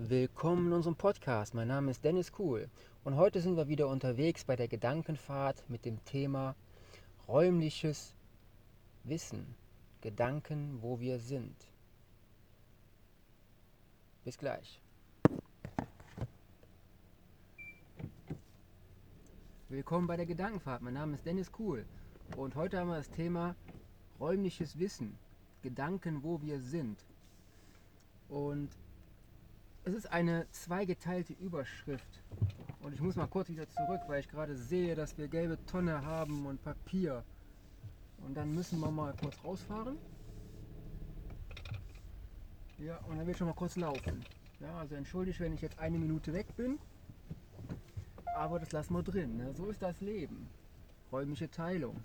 Willkommen in unserem Podcast. Mein Name ist Dennis Kuhl und heute sind wir wieder unterwegs bei der Gedankenfahrt mit dem Thema räumliches Wissen. Gedanken, wo wir sind. Bis gleich. Willkommen bei der Gedankenfahrt. Mein Name ist Dennis Kuhl und heute haben wir das Thema räumliches Wissen. Gedanken, wo wir sind. Und es ist eine zweigeteilte Überschrift. Und ich muss mal kurz wieder zurück, weil ich gerade sehe, dass wir gelbe Tonne haben und Papier. Und dann müssen wir mal kurz rausfahren. Ja, und dann wird schon mal kurz laufen. Ja, also entschuldigt, wenn ich jetzt eine Minute weg bin. Aber das lassen wir drin. Ne? So ist das Leben. Räumliche Teilung.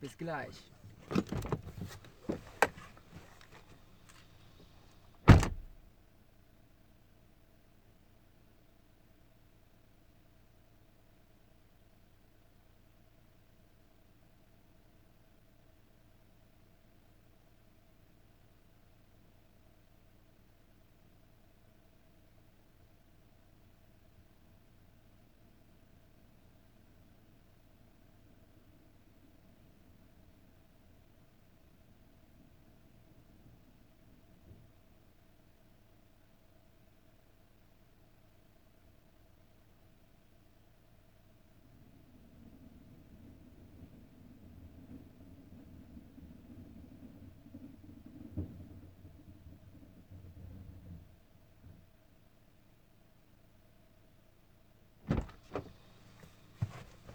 Bis gleich.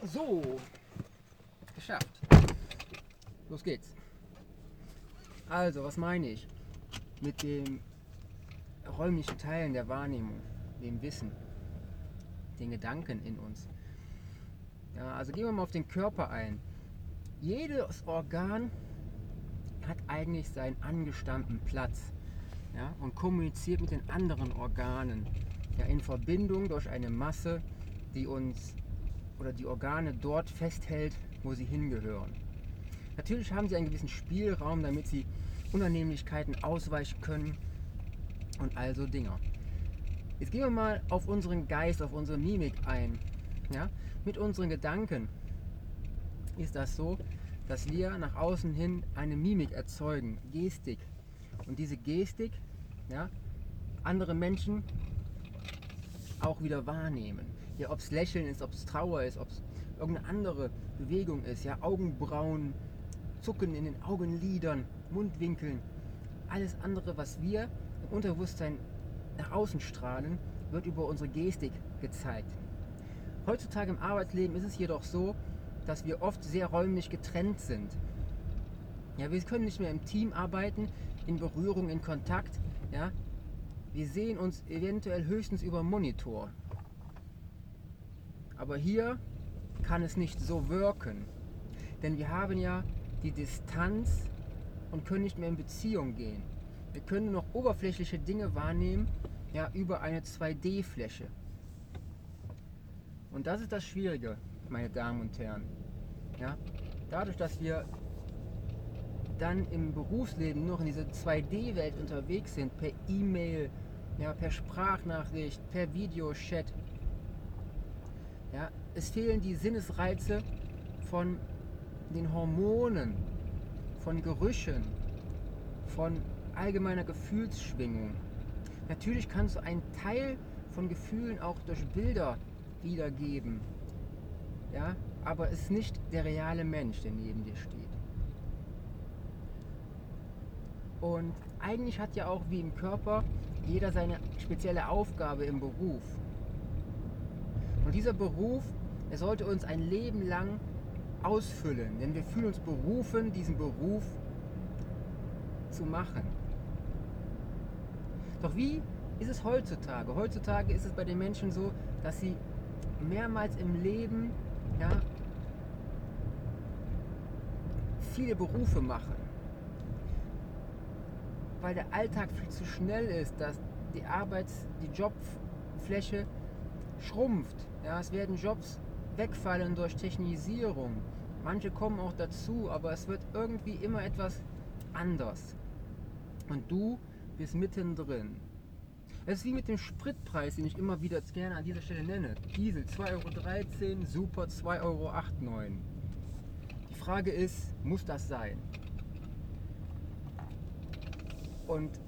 So, geschafft. Los geht's. Also, was meine ich mit dem räumlichen Teilen der Wahrnehmung, dem Wissen, den Gedanken in uns? Ja, also gehen wir mal auf den Körper ein. Jedes Organ hat eigentlich seinen angestammten Platz ja, und kommuniziert mit den anderen Organen ja, in Verbindung durch eine Masse, die uns oder die Organe dort festhält, wo sie hingehören. Natürlich haben sie einen gewissen Spielraum, damit sie Unannehmlichkeiten ausweichen können und also Dinger. Jetzt gehen wir mal auf unseren Geist, auf unsere Mimik ein. Ja? Mit unseren Gedanken ist das so, dass wir nach außen hin eine Mimik erzeugen, Gestik. Und diese Gestik, ja, andere Menschen auch wieder wahrnehmen ja, ob es Lächeln ist, ob es Trauer ist, ob es irgendeine andere Bewegung ist, ja, Augenbrauen, Zucken in den Augenlidern, Mundwinkeln, alles andere, was wir im Unterbewusstsein nach außen strahlen, wird über unsere Gestik gezeigt. Heutzutage im Arbeitsleben ist es jedoch so, dass wir oft sehr räumlich getrennt sind. Ja, wir können nicht mehr im Team arbeiten, in Berührung, in Kontakt. Ja, wir sehen uns eventuell höchstens über Monitor. Aber hier kann es nicht so wirken. Denn wir haben ja die Distanz und können nicht mehr in Beziehung gehen. Wir können nur noch oberflächliche Dinge wahrnehmen, ja, über eine 2D-Fläche. Und das ist das Schwierige, meine Damen und Herren. Ja, dadurch, dass wir dann im Berufsleben noch in dieser 2D-Welt unterwegs sind, per E-Mail, ja, per Sprachnachricht, per Videochat, ja, es fehlen die Sinnesreize von den Hormonen, von Gerüchen, von allgemeiner Gefühlsschwingung. Natürlich kannst du einen Teil von Gefühlen auch durch Bilder wiedergeben. Ja, aber es ist nicht der reale Mensch, der neben dir steht. Und eigentlich hat ja auch wie im Körper jeder seine spezielle Aufgabe im Beruf. Dieser Beruf, er sollte uns ein Leben lang ausfüllen, denn wir fühlen uns berufen, diesen Beruf zu machen. Doch wie ist es heutzutage? Heutzutage ist es bei den Menschen so, dass sie mehrmals im Leben ja, viele Berufe machen. Weil der Alltag viel zu schnell ist, dass die Arbeits-, die Jobfläche schrumpft. Ja, es werden Jobs wegfallen durch Technisierung. Manche kommen auch dazu, aber es wird irgendwie immer etwas anders. Und du bist mittendrin. Es ist wie mit dem Spritpreis, den ich immer wieder gerne an dieser Stelle nenne. Diesel 2,13 Euro, Super 2,89 Euro. Die Frage ist, muss das sein? Und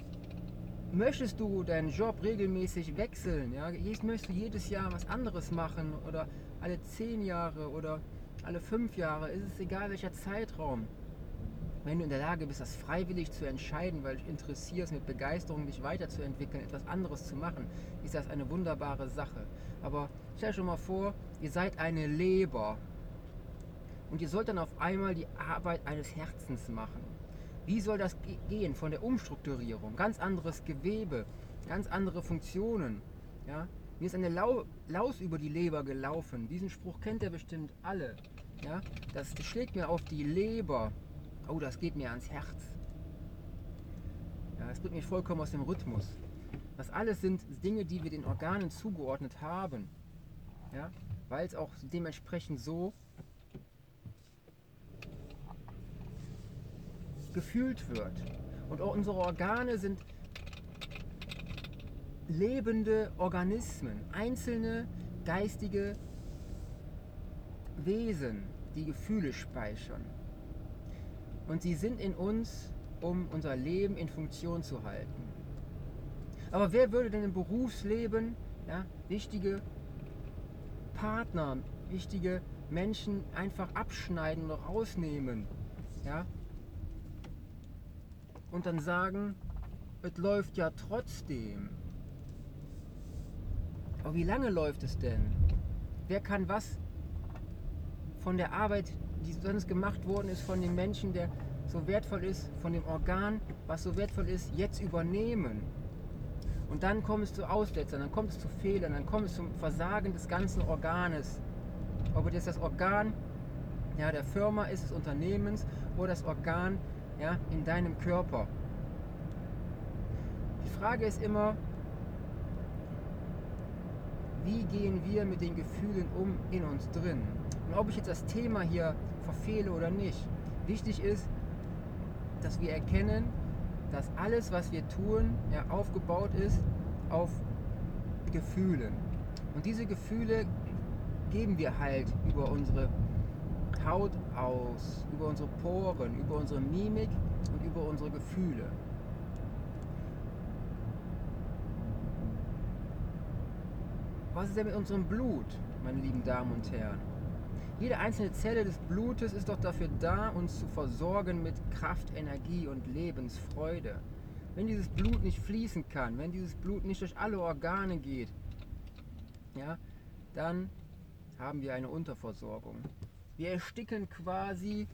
möchtest du deinen Job regelmäßig wechseln? Ja? Möchtest du jedes Jahr was anderes machen oder alle zehn Jahre oder alle fünf Jahre? Ist es egal welcher Zeitraum? wenn du in der Lage bist, das freiwillig zu entscheiden, weil dich interessierst, mit Begeisterung dich weiterzuentwickeln, etwas anderes zu machen, ist das eine wunderbare Sache. Aber stell dir schon mal vor, ihr seid eine Leber und ihr sollt dann auf einmal die Arbeit eines Herzens machen. Wie soll das gehen von der Umstrukturierung? Ganz anderes Gewebe, ganz andere Funktionen. Ja? Mir ist eine Lau Laus über die Leber gelaufen. Diesen Spruch kennt ihr bestimmt alle. Ja? Das schlägt mir auf die Leber oh, das geht mir ans Herz. Ja, das bringt mich vollkommen aus dem Rhythmus. Das alles sind Dinge, die wir den Organen zugeordnet haben. Ja, weil es auch dementsprechend so gefühlt wird. Und unsere Organe sind lebende Organismen, einzelne geistige Wesen, die Gefühle speichern. Und sie sind in uns, um unser Leben in Funktion zu halten. Aber wer würde denn im Berufsleben ja, wichtige Partner, wichtige Menschen einfach abschneiden oder rausnehmen? Ja? Und dann sagen, es läuft ja trotzdem. Aber wie lange läuft es denn? Wer kann was von der Arbeit die sonst gemacht worden ist von dem Menschen, der so wertvoll ist, von dem Organ, was so wertvoll ist, jetzt übernehmen. Und dann kommt es zu Aussetzern, dann kommt es zu Fehlern, dann kommt es zum Versagen des ganzen Organes. Ob es das Organ ja, der Firma ist, des Unternehmens oder das Organ ja, in deinem Körper. Die Frage ist immer, wie gehen wir mit den Gefühlen um in uns drin? Und ob ich jetzt das Thema hier verfehle oder nicht. Wichtig ist, dass wir erkennen, dass alles, was wir tun, ja, aufgebaut ist auf Gefühlen. Und diese Gefühle geben wir halt über unsere Haut aus, über unsere Poren, über unsere Mimik und über unsere Gefühle. Was ist denn mit unserem Blut, meine lieben Damen und Herren? Jede einzelne Zelle des Blutes ist doch dafür da, uns zu versorgen mit Kraft, Energie und Lebensfreude. Wenn dieses Blut nicht fließen kann, wenn dieses Blut nicht durch alle Organe geht, ja, dann haben wir eine Unterversorgung. Wir ersticken quasi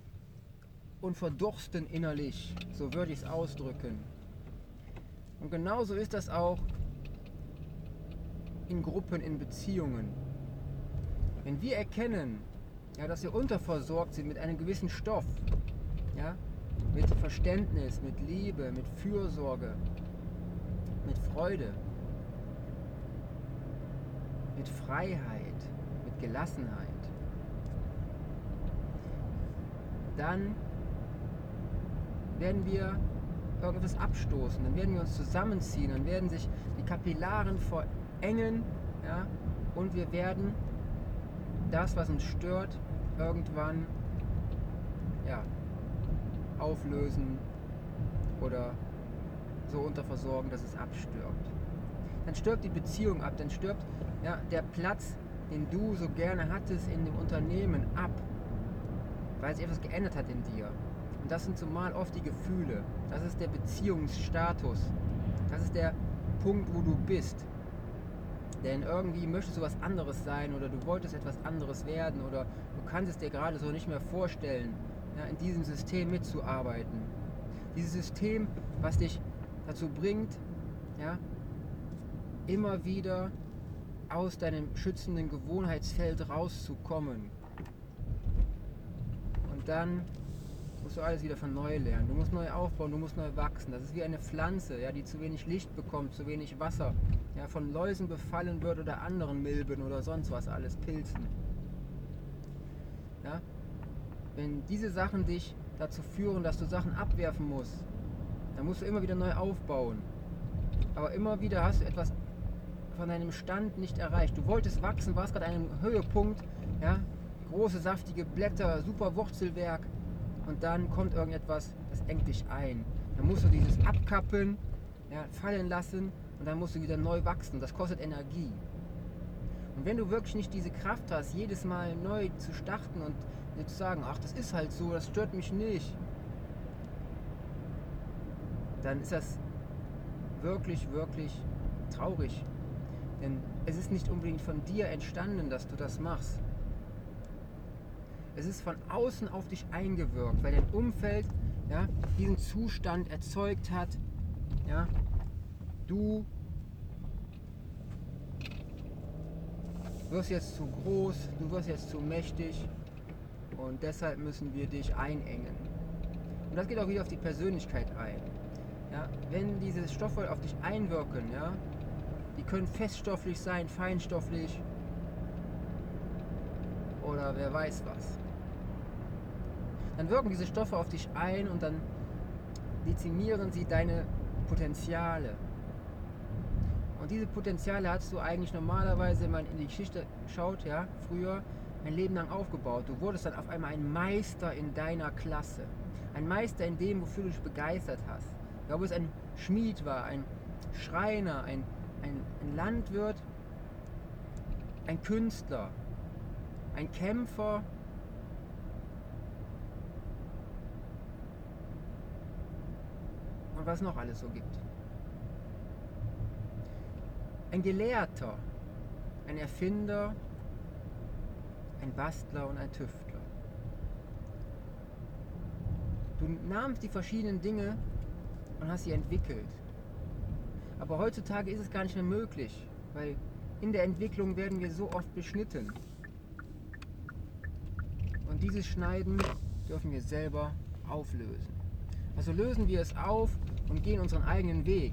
und verdursten innerlich, so würde ich es ausdrücken. Und genauso ist das auch in Gruppen, in Beziehungen. Wenn wir erkennen, ja, dass wir unterversorgt sind mit einem gewissen Stoff, ja, mit Verständnis, mit Liebe, mit Fürsorge, mit Freude, mit Freiheit, mit Gelassenheit, dann werden wir irgendwas abstoßen, dann werden wir uns zusammenziehen, dann werden sich die Kapillaren verengen ja, und wir werden das, was uns stört, irgendwann ja, auflösen oder so unterversorgen, dass es abstirbt. Dann stirbt die Beziehung ab, dann stirbt ja, der Platz, den du so gerne hattest in dem Unternehmen ab, weil sich etwas geändert hat in dir. Und das sind zumal oft die Gefühle. Das ist der Beziehungsstatus. Das ist der Punkt, wo du bist. Denn irgendwie möchtest du was anderes sein oder du wolltest etwas anderes werden oder du kannst es dir gerade so nicht mehr vorstellen, ja, in diesem System mitzuarbeiten. Dieses System, was dich dazu bringt, ja, immer wieder aus deinem schützenden Gewohnheitsfeld rauszukommen. Dann musst du alles wieder von neu lernen. Du musst neu aufbauen, du musst neu wachsen. Das ist wie eine Pflanze, ja, die zu wenig Licht bekommt, zu wenig Wasser, ja, von Läusen befallen wird oder anderen Milben oder sonst was alles, Pilzen. Ja? Wenn diese Sachen dich dazu führen, dass du Sachen abwerfen musst, dann musst du immer wieder neu aufbauen. Aber immer wieder hast du etwas von deinem Stand nicht erreicht. Du wolltest wachsen, warst gerade an einem Höhepunkt, ja, große saftige Blätter, super Wurzelwerk und dann kommt irgendetwas, das engt dich ein. Dann musst du dieses abkappen, ja, fallen lassen und dann musst du wieder neu wachsen. Das kostet Energie. Und wenn du wirklich nicht diese Kraft hast, jedes Mal neu zu starten und dir zu sagen, ach, das ist halt so, das stört mich nicht, dann ist das wirklich, wirklich traurig. Denn es ist nicht unbedingt von dir entstanden, dass du das machst. Es ist von außen auf dich eingewirkt, weil dein Umfeld ja, diesen Zustand erzeugt hat. Ja, du wirst jetzt zu groß, du wirst jetzt zu mächtig und deshalb müssen wir dich einengen. Und das geht auch wieder auf die Persönlichkeit ein. Ja, wenn diese Stoffe auf dich einwirken, ja, die können feststofflich sein, feinstofflich oder wer weiß was. Dann wirken diese Stoffe auf dich ein und dann dezimieren sie deine Potenziale. Und diese Potenziale hast du eigentlich normalerweise, wenn man in die Geschichte schaut, ja, früher ein Leben lang aufgebaut. Du wurdest dann auf einmal ein Meister in deiner Klasse. Ein Meister in dem, wofür du dich begeistert hast. Ja, ob es ein Schmied war, ein Schreiner, ein, ein, ein Landwirt, ein Künstler, ein Kämpfer, und was noch alles so gibt. Ein Gelehrter, ein Erfinder, ein Bastler und ein Tüftler. Du nahmst die verschiedenen Dinge und hast sie entwickelt. Aber heutzutage ist es gar nicht mehr möglich, weil in der Entwicklung werden wir so oft beschnitten. Dieses Schneiden dürfen wir selber auflösen. Also lösen wir es auf und gehen unseren eigenen Weg.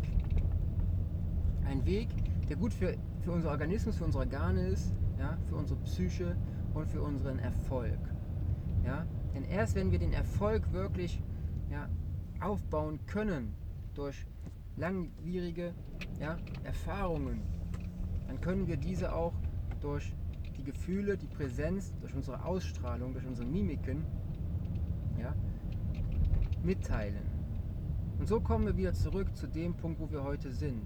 Ein Weg, der gut für, für unser Organismus, für unsere Organe ist, ja, für unsere Psyche und für unseren Erfolg. Ja? Denn erst wenn wir den Erfolg wirklich ja, aufbauen können durch langwierige ja, Erfahrungen, dann können wir diese auch durch die Gefühle, die Präsenz, durch unsere Ausstrahlung, durch unsere Mimiken ja, mitteilen. Und so kommen wir wieder zurück zu dem Punkt, wo wir heute sind.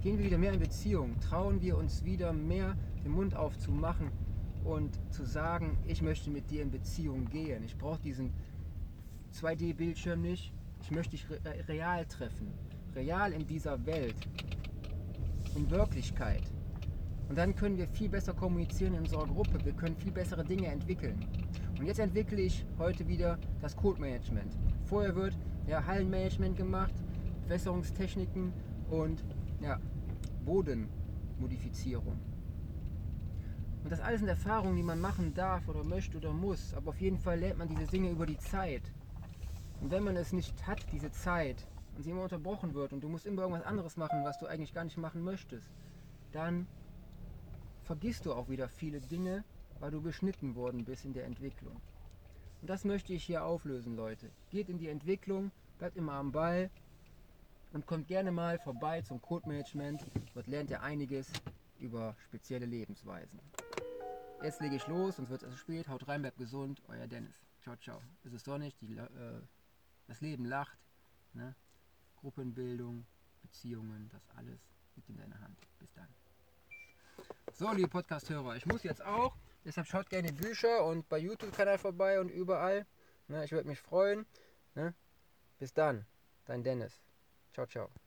Gehen wir wieder mehr in Beziehung, trauen wir uns wieder mehr den Mund aufzumachen und zu sagen, ich möchte mit dir in Beziehung gehen. Ich brauche diesen 2D-Bildschirm nicht. Ich möchte dich real treffen. Real in dieser Welt. In Wirklichkeit. Und dann können wir viel besser kommunizieren in unserer Gruppe. Wir können viel bessere Dinge entwickeln. Und jetzt entwickle ich heute wieder das Code-Management. Vorher wird ja, Hallenmanagement gemacht, Wässerungstechniken und ja, Bodenmodifizierung. Und das alles sind Erfahrungen, die man machen darf oder möchte oder muss. Aber auf jeden Fall lernt man diese Dinge über die Zeit. Und wenn man es nicht hat, diese Zeit, und sie immer unterbrochen wird und du musst immer irgendwas anderes machen, was du eigentlich gar nicht machen möchtest, dann vergisst du auch wieder viele Dinge, weil du beschnitten worden bist in der Entwicklung. Und das möchte ich hier auflösen, Leute. Geht in die Entwicklung, bleibt immer am Ball und kommt gerne mal vorbei zum Code Management. Dort lernt ihr einiges über spezielle Lebensweisen. Jetzt lege ich los, sonst wird es also spät. Haut rein, bleibt gesund. Euer Dennis. Ciao, ciao. Es ist sonnig, die, äh, das Leben lacht. Ne? Gruppenbildung, Beziehungen, das alles liegt in deiner Hand. Bis dann. So, liebe Podcast-Hörer, ich muss jetzt auch. Deshalb schaut gerne Bücher und bei YouTube-Kanal vorbei und überall. Ne? Ich würde mich freuen. Ne? Bis dann, dein Dennis. Ciao, ciao.